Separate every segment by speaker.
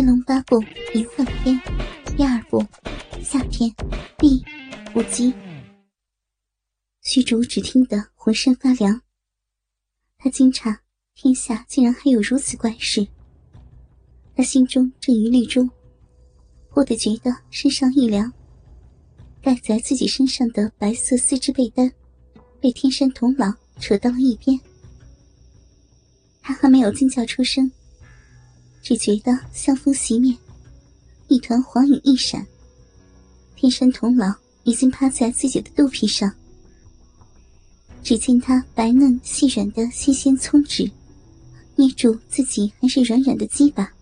Speaker 1: 天龙八部淫幻篇第二部夏天第五集。虚竹只听得浑身发凉，他惊诧天下竟然还有如此怪事。他心中正疑虑中，忽的觉得身上一凉，盖在自己身上的白色丝织被单被天山童姥扯到了一边。他还没有惊叫出声。只觉得香风袭面，一团黄影一闪。天山童姥已经趴在自己的肚皮上，只见他白嫩细软的纤纤葱指，捏住自己还是软软的鸡巴，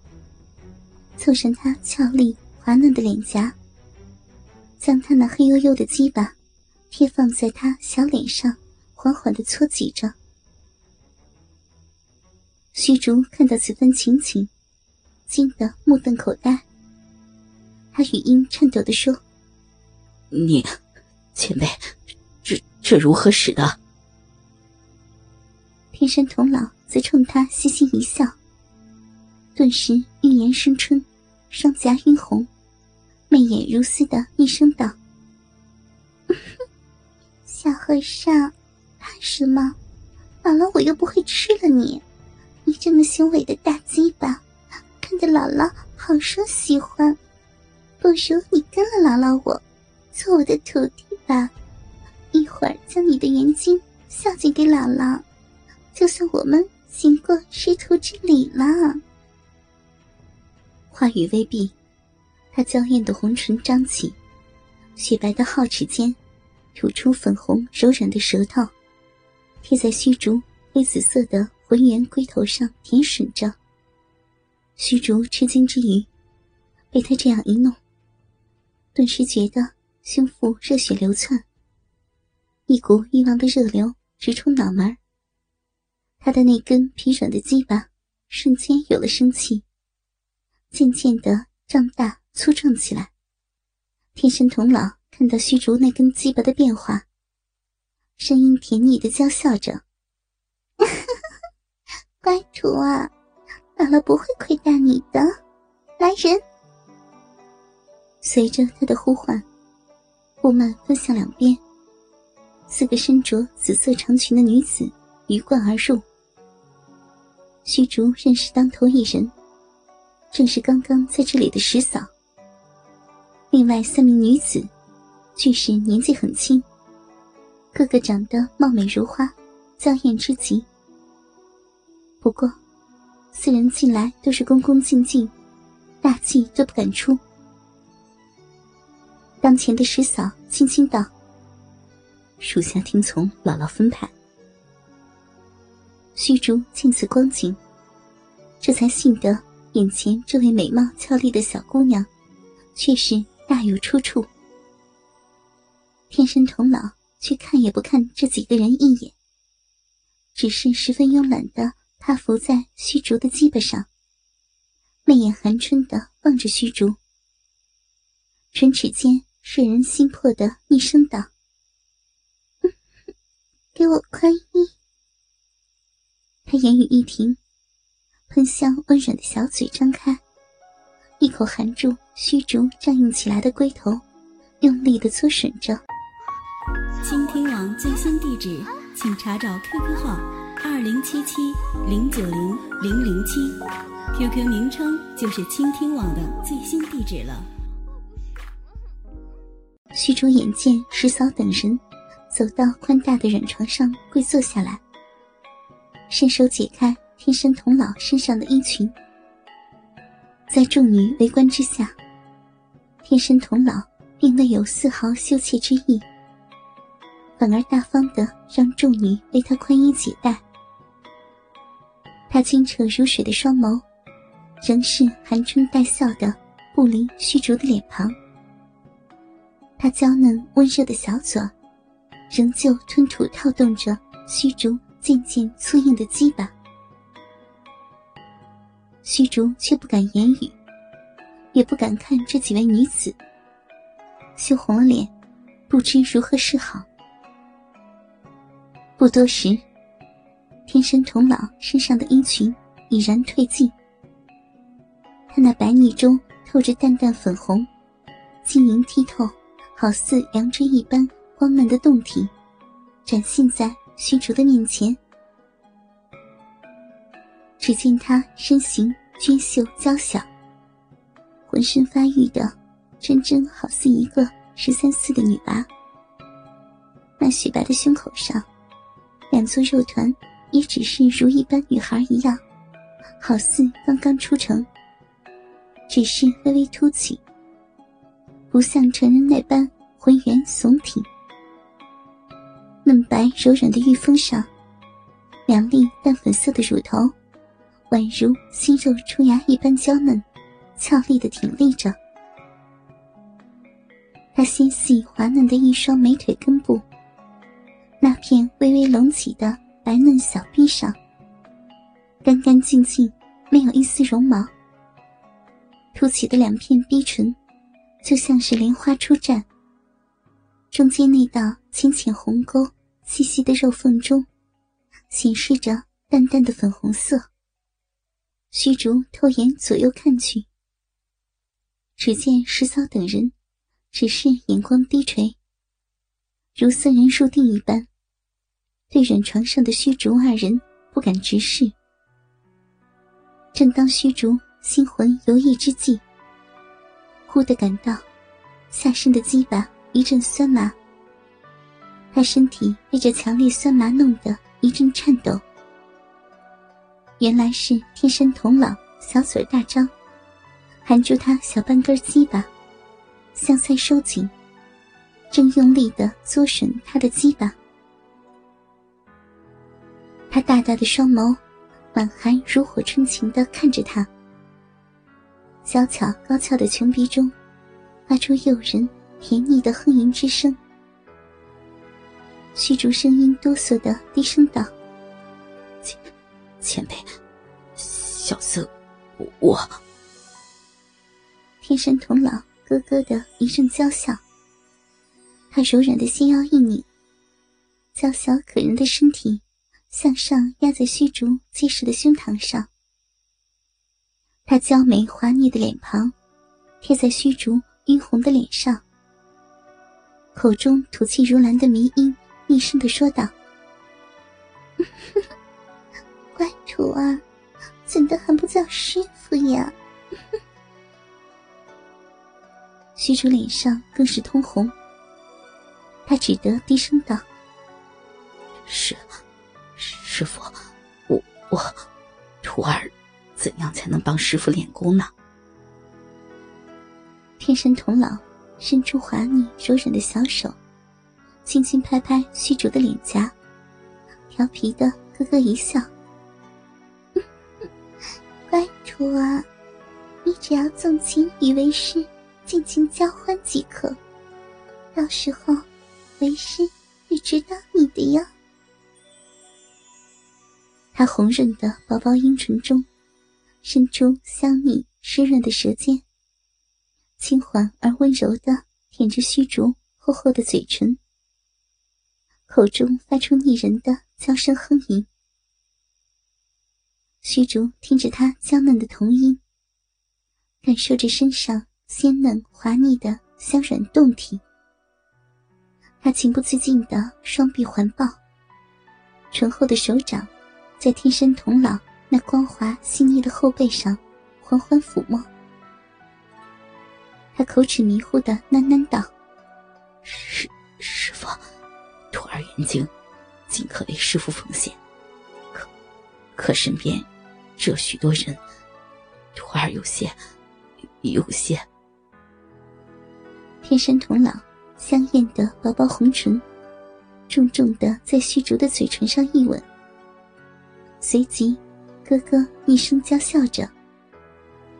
Speaker 1: 凑上他俏丽滑嫩的脸颊，将他那黑黝黝的鸡巴贴放在他小脸上，缓缓的搓挤着。虚竹看到此番情景。惊得目瞪口呆，他语音颤抖的说：“
Speaker 2: 你，前辈，这这如何使的？”
Speaker 1: 天山童姥则冲他嘻嘻一笑，顿时欲言生春，双颊晕红，媚眼如丝的厉声道：“小和尚，怕什么？老了我又不会吃了你，你这么雄伟的大鸡巴！”看得姥姥好生喜欢，不如你跟了姥姥我，做我的徒弟吧。一会儿将你的元精孝敬给姥姥，就算我们行过师徒之礼了。
Speaker 2: 话语未毕，他娇艳的红唇张起，雪白的皓齿间吐出粉红柔软的舌头，贴在虚竹灰紫色的浑圆龟头上舔吮着。虚竹吃惊之余，被他这样一弄，顿时觉得胸腹热血流窜，一股欲望的热流直冲脑门他的那根疲软的鸡巴瞬间有了生气，渐渐的胀大粗壮起来。天神童姥看到虚竹那根鸡巴的变化，声音甜腻的娇笑着：“
Speaker 1: 乖徒啊！”姥姥不会亏待你的，来人！随着他的呼唤，布幔分向两边，四个身着紫色长裙的女子鱼贯而入。虚竹认识当头一人，正是刚刚在这里的石嫂。另外三名女子，俱是年纪很轻，个个长得貌美如花，娇艳之极。不过。四人进来都是恭恭敬敬，大气都不敢出。当前的师嫂轻轻道：“
Speaker 2: 属下听从姥姥分派。”
Speaker 1: 虚竹见此光景，这才信得眼前这位美貌俏丽的小姑娘，确实大有出处。天生童姥却看也不看这几个人一眼，只是十分慵懒的。他伏在虚竹的鸡巴上，媚眼含春的望着虚竹，唇齿间摄人心魄的一声道：“给我宽衣。”他言语一停，喷香温软的小嘴张开，一口含住虚竹胀硬起来的龟头，用力的搓吮着。
Speaker 3: 倾听网最新地址，请查找 QQ 号。二零七七零九零零零七，QQ 名称就是倾听网的最新地址了。
Speaker 1: 虚竹眼见石嫂等人走到宽大的软床上跪坐下来，伸手解开天山童姥身上的衣裙，在众女围观之下，天山童姥并未有丝毫羞怯之意，反而大方的让众女为他宽衣解带。他清澈如水的双眸，仍是含春带笑的，不离虚竹的脸庞。他娇嫩温热的小嘴，仍旧吞吐套动着虚竹渐渐粗硬的鸡巴。虚竹却不敢言语，也不敢看这几位女子，羞红了脸，不知如何是好。不多时。天生童姥身上的衣裙已然褪尽，他那白腻中透着淡淡粉红，晶莹剔透，好似阳春一般光嫩的胴体，展现在虚竹的面前。只见她身形娟秀娇小，浑身发育的，真真好似一个十三四的女娃。那雪白的胸口上，两座肉团也只是如一般女孩一样，好似刚刚出城，只是微微凸起，不像成人那般浑圆耸挺。嫩白柔软的玉峰上，两粒淡粉色的乳头。宛如新肉出芽一般娇嫩、俏丽的挺立着。她纤细滑嫩的一双美腿根部，那片微微隆起的白嫩小臂上，干干净净，没有一丝绒毛。凸起的两片逼唇，就像是莲花出绽。中间那道浅浅红沟，细细的肉缝中，显示着淡淡的粉红色。虚竹偷眼左右看去，只见石嫂等人只是眼光低垂，如僧人入定一般，对软床上的虚竹二人不敢直视。正当虚竹心魂游弋之际，忽地感到下身的鸡巴一阵酸麻，他身体被这强烈酸麻弄得一阵颤抖。原来是天山童姥小嘴大张，含住他小半根鸡巴，香腮收紧，正用力的搓吮他的鸡巴。他大大的双眸，满含如火春情的看着他，小巧高翘的琼鼻中，发出诱人甜腻的哼吟之声。虚竹声音哆嗦的低声道。
Speaker 2: 前前辈，小僧，我。
Speaker 1: 天山童姥咯咯的一阵娇笑，他柔软的细腰一拧，娇小可人的身体向上压在虚竹结实的胸膛上，他娇美滑腻的脸庞贴在虚竹晕红的脸上，口中吐气如兰的迷音，厉声的说道。乖徒儿，怎的还不叫师傅呀？虚竹脸上更是通红，他只得低声道：“
Speaker 2: 是，师傅，我我，徒儿怎样才能帮师傅练功呢？”
Speaker 1: 天山童姥伸出滑腻柔软的小手，轻轻拍拍虚竹的脸颊，调皮的咯咯一笑。乖徒儿，你只要纵情与为师尽情交欢即可。到时候，为师会指导你的哟。他红润的薄薄阴唇中，伸出香腻湿润的舌尖，轻缓而温柔的舔着虚竹厚厚的嘴唇，口中发出腻人的娇声哼吟。虚竹听着他娇嫩的童音，感受着身上鲜嫩滑腻的香软胴体，他情不自禁的双臂环抱，醇厚的手掌在天山童姥那光滑细腻的后背上缓缓抚摸。他口齿迷糊的喃喃道：“
Speaker 2: 师师傅，徒儿眼睛尽可为师傅奉献，可可身边……”这许多人，徒儿有些，有些。
Speaker 1: 天山童姥香艳的薄薄红唇，重重的在虚竹的嘴唇上一吻，随即，咯咯一声娇笑着：“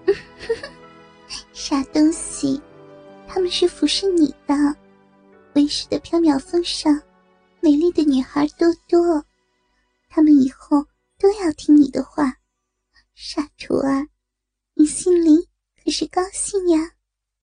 Speaker 1: 傻东西，他们是服侍你的。为师的缥缈峰上，美丽的女孩多多，他们以后都要听你的话。”傻徒儿，你心里可是高兴呀？